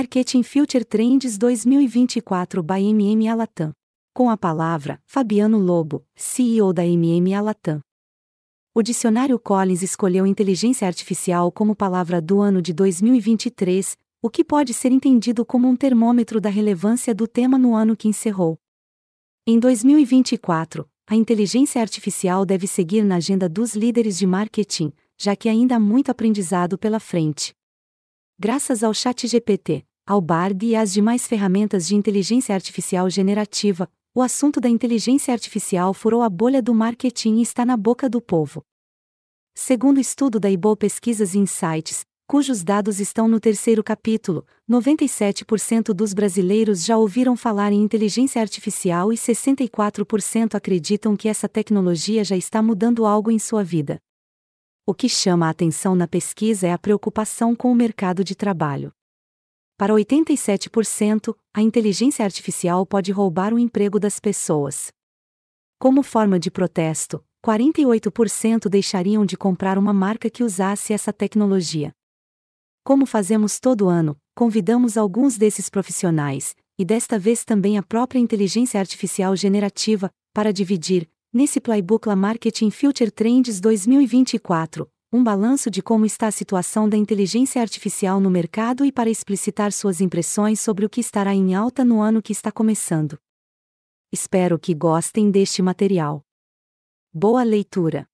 Marketing Future Trends 2024 by MM Alatam. Com a palavra, Fabiano Lobo, CEO da MM Alatam. O dicionário Collins escolheu inteligência artificial como palavra do ano de 2023, o que pode ser entendido como um termômetro da relevância do tema no ano que encerrou. Em 2024, a inteligência artificial deve seguir na agenda dos líderes de marketing, já que ainda há muito aprendizado pela frente. Graças ao ChatGPT, ao Bard e às demais ferramentas de inteligência artificial generativa, o assunto da inteligência artificial furou a bolha do marketing e está na boca do povo. Segundo estudo da IBO Pesquisas e Insights, cujos dados estão no terceiro capítulo, 97% dos brasileiros já ouviram falar em inteligência artificial e 64% acreditam que essa tecnologia já está mudando algo em sua vida. O que chama a atenção na pesquisa é a preocupação com o mercado de trabalho. Para 87%, a inteligência artificial pode roubar o emprego das pessoas. Como forma de protesto, 48% deixariam de comprar uma marca que usasse essa tecnologia. Como fazemos todo ano, convidamos alguns desses profissionais, e desta vez também a própria inteligência artificial generativa, para dividir, nesse playbook La Marketing Future Trends 2024, um balanço de como está a situação da inteligência artificial no mercado e para explicitar suas impressões sobre o que estará em alta no ano que está começando. Espero que gostem deste material. Boa leitura!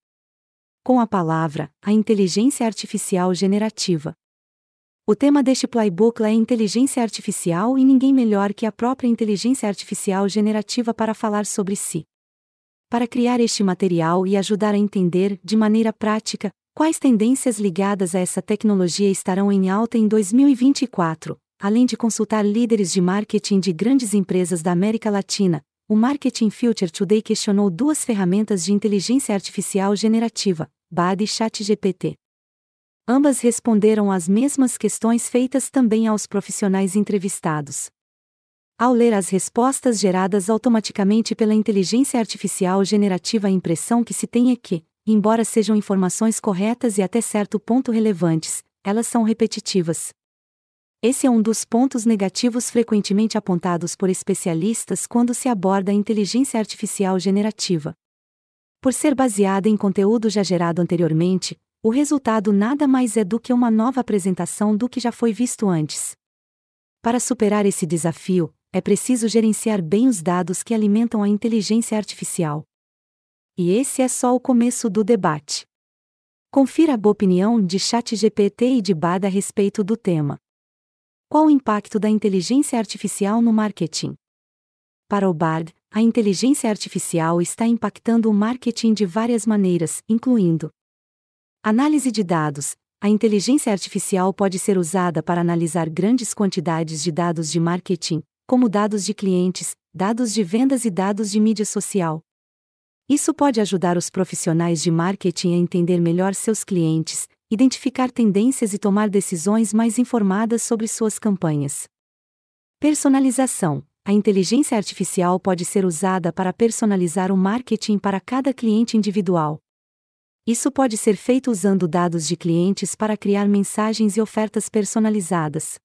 Com a palavra, a inteligência artificial generativa. O tema deste playbook é inteligência artificial e ninguém melhor que a própria inteligência artificial generativa para falar sobre si. Para criar este material e ajudar a entender, de maneira prática, Quais tendências ligadas a essa tecnologia estarão em alta em 2024? Além de consultar líderes de marketing de grandes empresas da América Latina, o Marketing Future Today questionou duas ferramentas de inteligência artificial generativa, BAD e ChatGPT. Ambas responderam às mesmas questões feitas também aos profissionais entrevistados. Ao ler as respostas geradas automaticamente pela inteligência artificial generativa, a impressão que se tem é que, embora sejam informações corretas e até certo ponto relevantes, elas são repetitivas. Esse é um dos pontos negativos frequentemente apontados por especialistas quando se aborda a inteligência artificial generativa. Por ser baseada em conteúdo já gerado anteriormente, o resultado nada mais é do que uma nova apresentação do que já foi visto antes. Para superar esse desafio, é preciso gerenciar bem os dados que alimentam a inteligência artificial. E esse é só o começo do debate. Confira a boa opinião de ChatGPT e de Bada a respeito do tema. Qual o impacto da inteligência artificial no marketing? Para o Bard, a inteligência artificial está impactando o marketing de várias maneiras, incluindo análise de dados. A inteligência artificial pode ser usada para analisar grandes quantidades de dados de marketing, como dados de clientes, dados de vendas e dados de mídia social. Isso pode ajudar os profissionais de marketing a entender melhor seus clientes, identificar tendências e tomar decisões mais informadas sobre suas campanhas. Personalização: A inteligência artificial pode ser usada para personalizar o marketing para cada cliente individual. Isso pode ser feito usando dados de clientes para criar mensagens e ofertas personalizadas.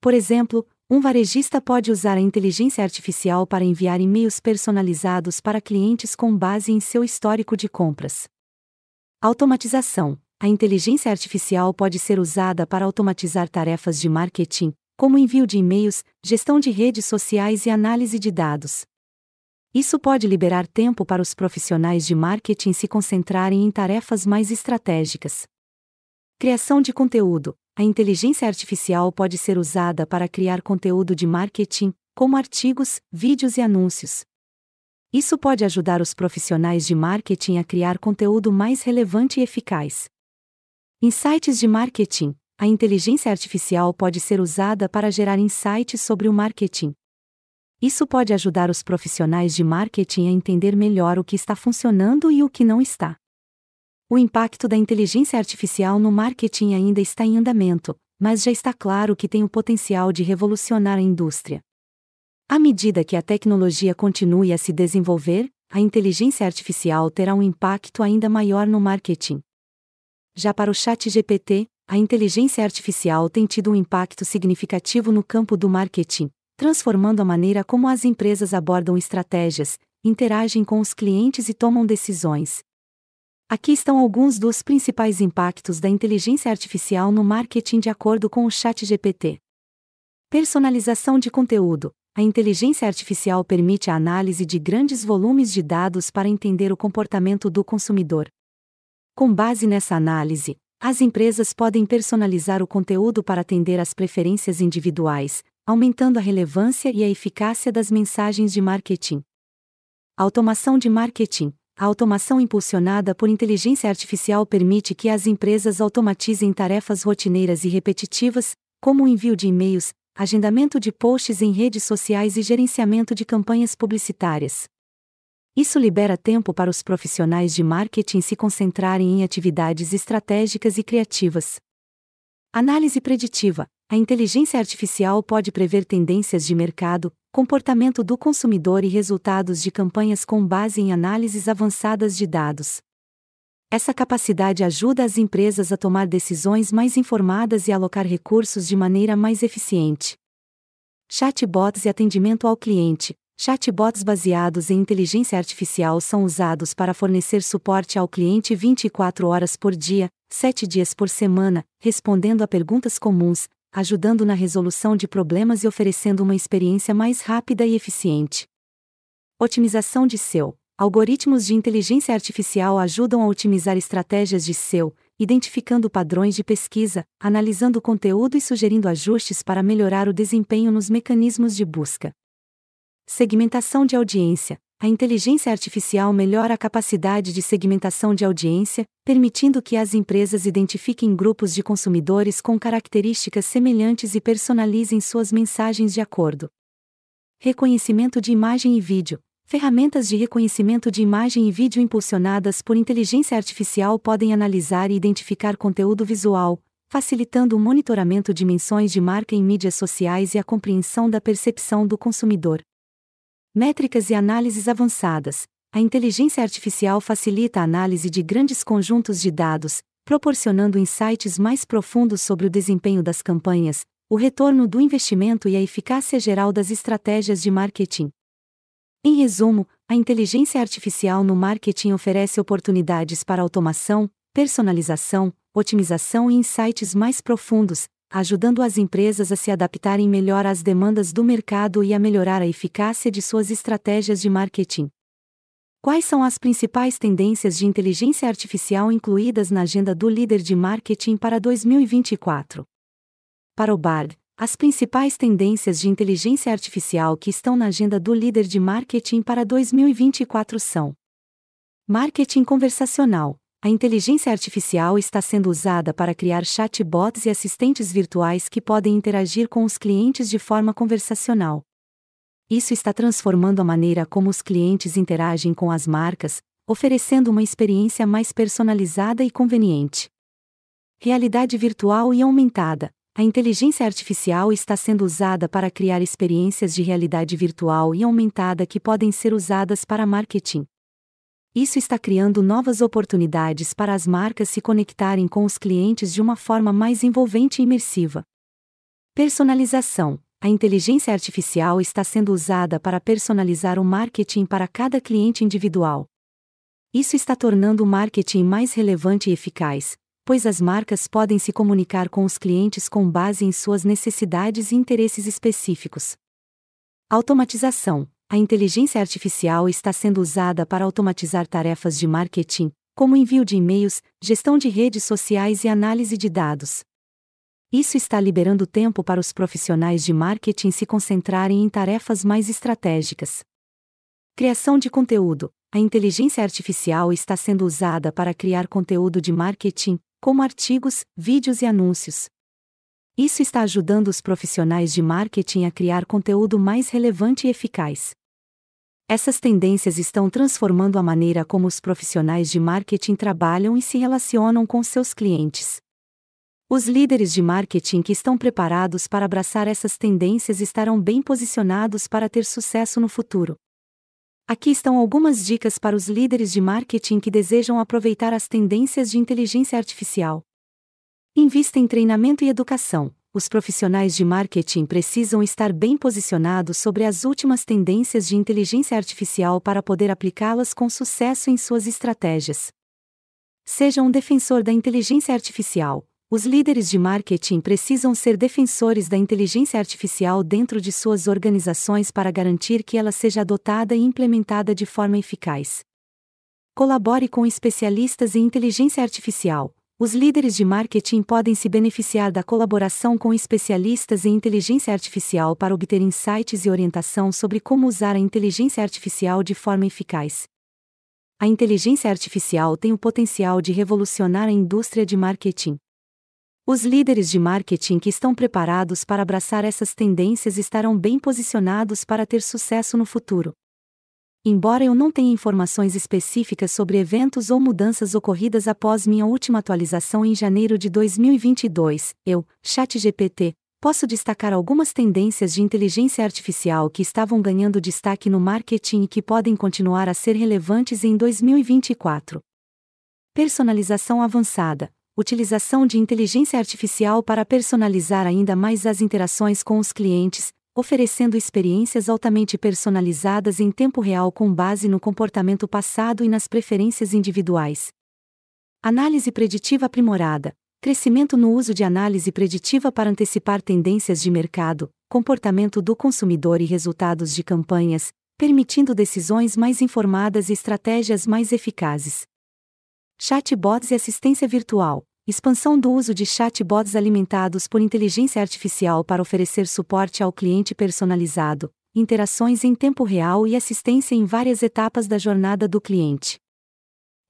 Por exemplo, um varejista pode usar a inteligência artificial para enviar e-mails personalizados para clientes com base em seu histórico de compras. Automatização: A inteligência artificial pode ser usada para automatizar tarefas de marketing, como envio de e-mails, gestão de redes sociais e análise de dados. Isso pode liberar tempo para os profissionais de marketing se concentrarem em tarefas mais estratégicas. Criação de conteúdo: a inteligência artificial pode ser usada para criar conteúdo de marketing, como artigos, vídeos e anúncios. Isso pode ajudar os profissionais de marketing a criar conteúdo mais relevante e eficaz. Insights de marketing: a inteligência artificial pode ser usada para gerar insights sobre o marketing. Isso pode ajudar os profissionais de marketing a entender melhor o que está funcionando e o que não está. O impacto da inteligência artificial no marketing ainda está em andamento, mas já está claro que tem o potencial de revolucionar a indústria. À medida que a tecnologia continue a se desenvolver, a inteligência artificial terá um impacto ainda maior no marketing. Já para o ChatGPT, a inteligência artificial tem tido um impacto significativo no campo do marketing, transformando a maneira como as empresas abordam estratégias, interagem com os clientes e tomam decisões. Aqui estão alguns dos principais impactos da inteligência artificial no marketing de acordo com o ChatGPT. Personalização de conteúdo. A inteligência artificial permite a análise de grandes volumes de dados para entender o comportamento do consumidor. Com base nessa análise, as empresas podem personalizar o conteúdo para atender às preferências individuais, aumentando a relevância e a eficácia das mensagens de marketing. Automação de marketing. A automação impulsionada por inteligência artificial permite que as empresas automatizem tarefas rotineiras e repetitivas, como o envio de e-mails, agendamento de posts em redes sociais e gerenciamento de campanhas publicitárias. Isso libera tempo para os profissionais de marketing se concentrarem em atividades estratégicas e criativas. Análise preditiva: a inteligência artificial pode prever tendências de mercado, comportamento do consumidor e resultados de campanhas com base em análises avançadas de dados. Essa capacidade ajuda as empresas a tomar decisões mais informadas e alocar recursos de maneira mais eficiente. Chatbots e atendimento ao cliente. Chatbots baseados em inteligência artificial são usados para fornecer suporte ao cliente 24 horas por dia, 7 dias por semana, respondendo a perguntas comuns, ajudando na resolução de problemas e oferecendo uma experiência mais rápida e eficiente. Otimização de SEO. Algoritmos de inteligência artificial ajudam a otimizar estratégias de SEO, identificando padrões de pesquisa, analisando o conteúdo e sugerindo ajustes para melhorar o desempenho nos mecanismos de busca. Segmentação de audiência a inteligência artificial melhora a capacidade de segmentação de audiência, permitindo que as empresas identifiquem grupos de consumidores com características semelhantes e personalizem suas mensagens de acordo. Reconhecimento de imagem e vídeo. Ferramentas de reconhecimento de imagem e vídeo impulsionadas por inteligência artificial podem analisar e identificar conteúdo visual, facilitando o monitoramento de menções de marca em mídias sociais e a compreensão da percepção do consumidor. Métricas e análises avançadas. A inteligência artificial facilita a análise de grandes conjuntos de dados, proporcionando insights mais profundos sobre o desempenho das campanhas, o retorno do investimento e a eficácia geral das estratégias de marketing. Em resumo, a inteligência artificial no marketing oferece oportunidades para automação, personalização, otimização e insights mais profundos, ajudando as empresas a se adaptarem melhor às demandas do mercado e a melhorar a eficácia de suas estratégias de marketing. Quais são as principais tendências de inteligência artificial incluídas na agenda do líder de marketing para 2024? Para o BARD, as principais tendências de inteligência artificial que estão na agenda do líder de marketing para 2024 são: Marketing conversacional a inteligência artificial está sendo usada para criar chatbots e assistentes virtuais que podem interagir com os clientes de forma conversacional. Isso está transformando a maneira como os clientes interagem com as marcas, oferecendo uma experiência mais personalizada e conveniente. Realidade virtual e aumentada. A inteligência artificial está sendo usada para criar experiências de realidade virtual e aumentada que podem ser usadas para marketing. Isso está criando novas oportunidades para as marcas se conectarem com os clientes de uma forma mais envolvente e imersiva. Personalização: A inteligência artificial está sendo usada para personalizar o marketing para cada cliente individual. Isso está tornando o marketing mais relevante e eficaz, pois as marcas podem se comunicar com os clientes com base em suas necessidades e interesses específicos. Automatização: a inteligência artificial está sendo usada para automatizar tarefas de marketing, como envio de e-mails, gestão de redes sociais e análise de dados. Isso está liberando tempo para os profissionais de marketing se concentrarem em tarefas mais estratégicas. Criação de conteúdo: A inteligência artificial está sendo usada para criar conteúdo de marketing, como artigos, vídeos e anúncios. Isso está ajudando os profissionais de marketing a criar conteúdo mais relevante e eficaz. Essas tendências estão transformando a maneira como os profissionais de marketing trabalham e se relacionam com seus clientes. Os líderes de marketing que estão preparados para abraçar essas tendências estarão bem posicionados para ter sucesso no futuro. Aqui estão algumas dicas para os líderes de marketing que desejam aproveitar as tendências de inteligência artificial. Invista em treinamento e educação. Os profissionais de marketing precisam estar bem posicionados sobre as últimas tendências de inteligência artificial para poder aplicá-las com sucesso em suas estratégias. Seja um defensor da inteligência artificial. Os líderes de marketing precisam ser defensores da inteligência artificial dentro de suas organizações para garantir que ela seja adotada e implementada de forma eficaz. Colabore com especialistas em inteligência artificial. Os líderes de marketing podem se beneficiar da colaboração com especialistas em inteligência artificial para obter insights e orientação sobre como usar a inteligência artificial de forma eficaz. A inteligência artificial tem o potencial de revolucionar a indústria de marketing. Os líderes de marketing que estão preparados para abraçar essas tendências estarão bem posicionados para ter sucesso no futuro. Embora eu não tenha informações específicas sobre eventos ou mudanças ocorridas após minha última atualização em janeiro de 2022, eu, ChatGPT, posso destacar algumas tendências de inteligência artificial que estavam ganhando destaque no marketing e que podem continuar a ser relevantes em 2024. Personalização avançada. Utilização de inteligência artificial para personalizar ainda mais as interações com os clientes, oferecendo experiências altamente personalizadas em tempo real com base no comportamento passado e nas preferências individuais. Análise preditiva aprimorada crescimento no uso de análise preditiva para antecipar tendências de mercado, comportamento do consumidor e resultados de campanhas, permitindo decisões mais informadas e estratégias mais eficazes. Chatbots e assistência virtual expansão do uso de chatbots alimentados por inteligência artificial para oferecer suporte ao cliente personalizado, interações em tempo real e assistência em várias etapas da jornada do cliente.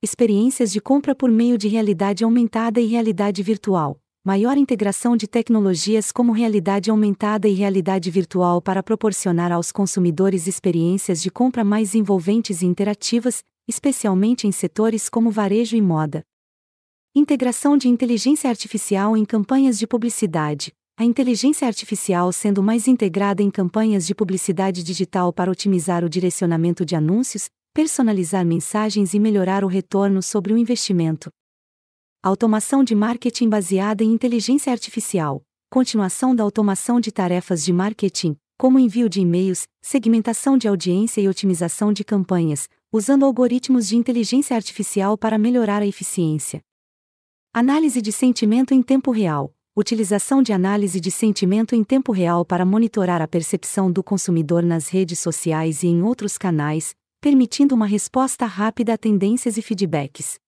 Experiências de compra por meio de realidade aumentada e realidade virtual. Maior integração de tecnologias como realidade aumentada e realidade virtual para proporcionar aos consumidores experiências de compra mais envolventes e interativas, especialmente em setores como varejo e moda. Integração de inteligência artificial em campanhas de publicidade. A inteligência artificial sendo mais integrada em campanhas de publicidade digital para otimizar o direcionamento de anúncios, personalizar mensagens e melhorar o retorno sobre o investimento. Automação de marketing baseada em inteligência artificial. Continuação da automação de tarefas de marketing, como envio de e-mails, segmentação de audiência e otimização de campanhas, usando algoritmos de inteligência artificial para melhorar a eficiência. Análise de sentimento em tempo real. Utilização de análise de sentimento em tempo real para monitorar a percepção do consumidor nas redes sociais e em outros canais, permitindo uma resposta rápida a tendências e feedbacks.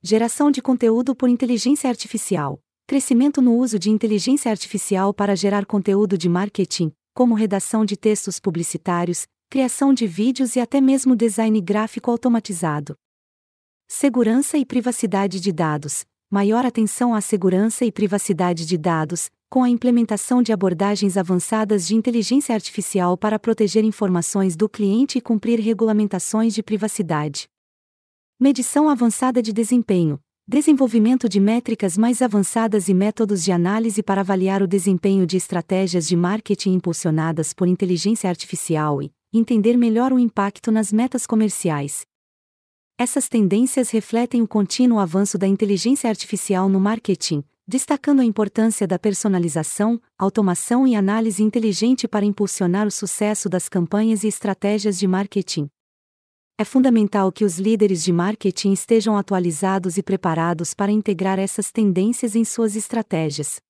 Geração de conteúdo por inteligência artificial. Crescimento no uso de inteligência artificial para gerar conteúdo de marketing, como redação de textos publicitários, criação de vídeos e até mesmo design gráfico automatizado. Segurança e privacidade de dados maior atenção à segurança e privacidade de dados, com a implementação de abordagens avançadas de inteligência artificial para proteger informações do cliente e cumprir regulamentações de privacidade. Medição avançada de desempenho. Desenvolvimento de métricas mais avançadas e métodos de análise para avaliar o desempenho de estratégias de marketing impulsionadas por inteligência artificial e entender melhor o impacto nas metas comerciais. Essas tendências refletem o contínuo avanço da inteligência artificial no marketing, destacando a importância da personalização, automação e análise inteligente para impulsionar o sucesso das campanhas e estratégias de marketing. É fundamental que os líderes de marketing estejam atualizados e preparados para integrar essas tendências em suas estratégias.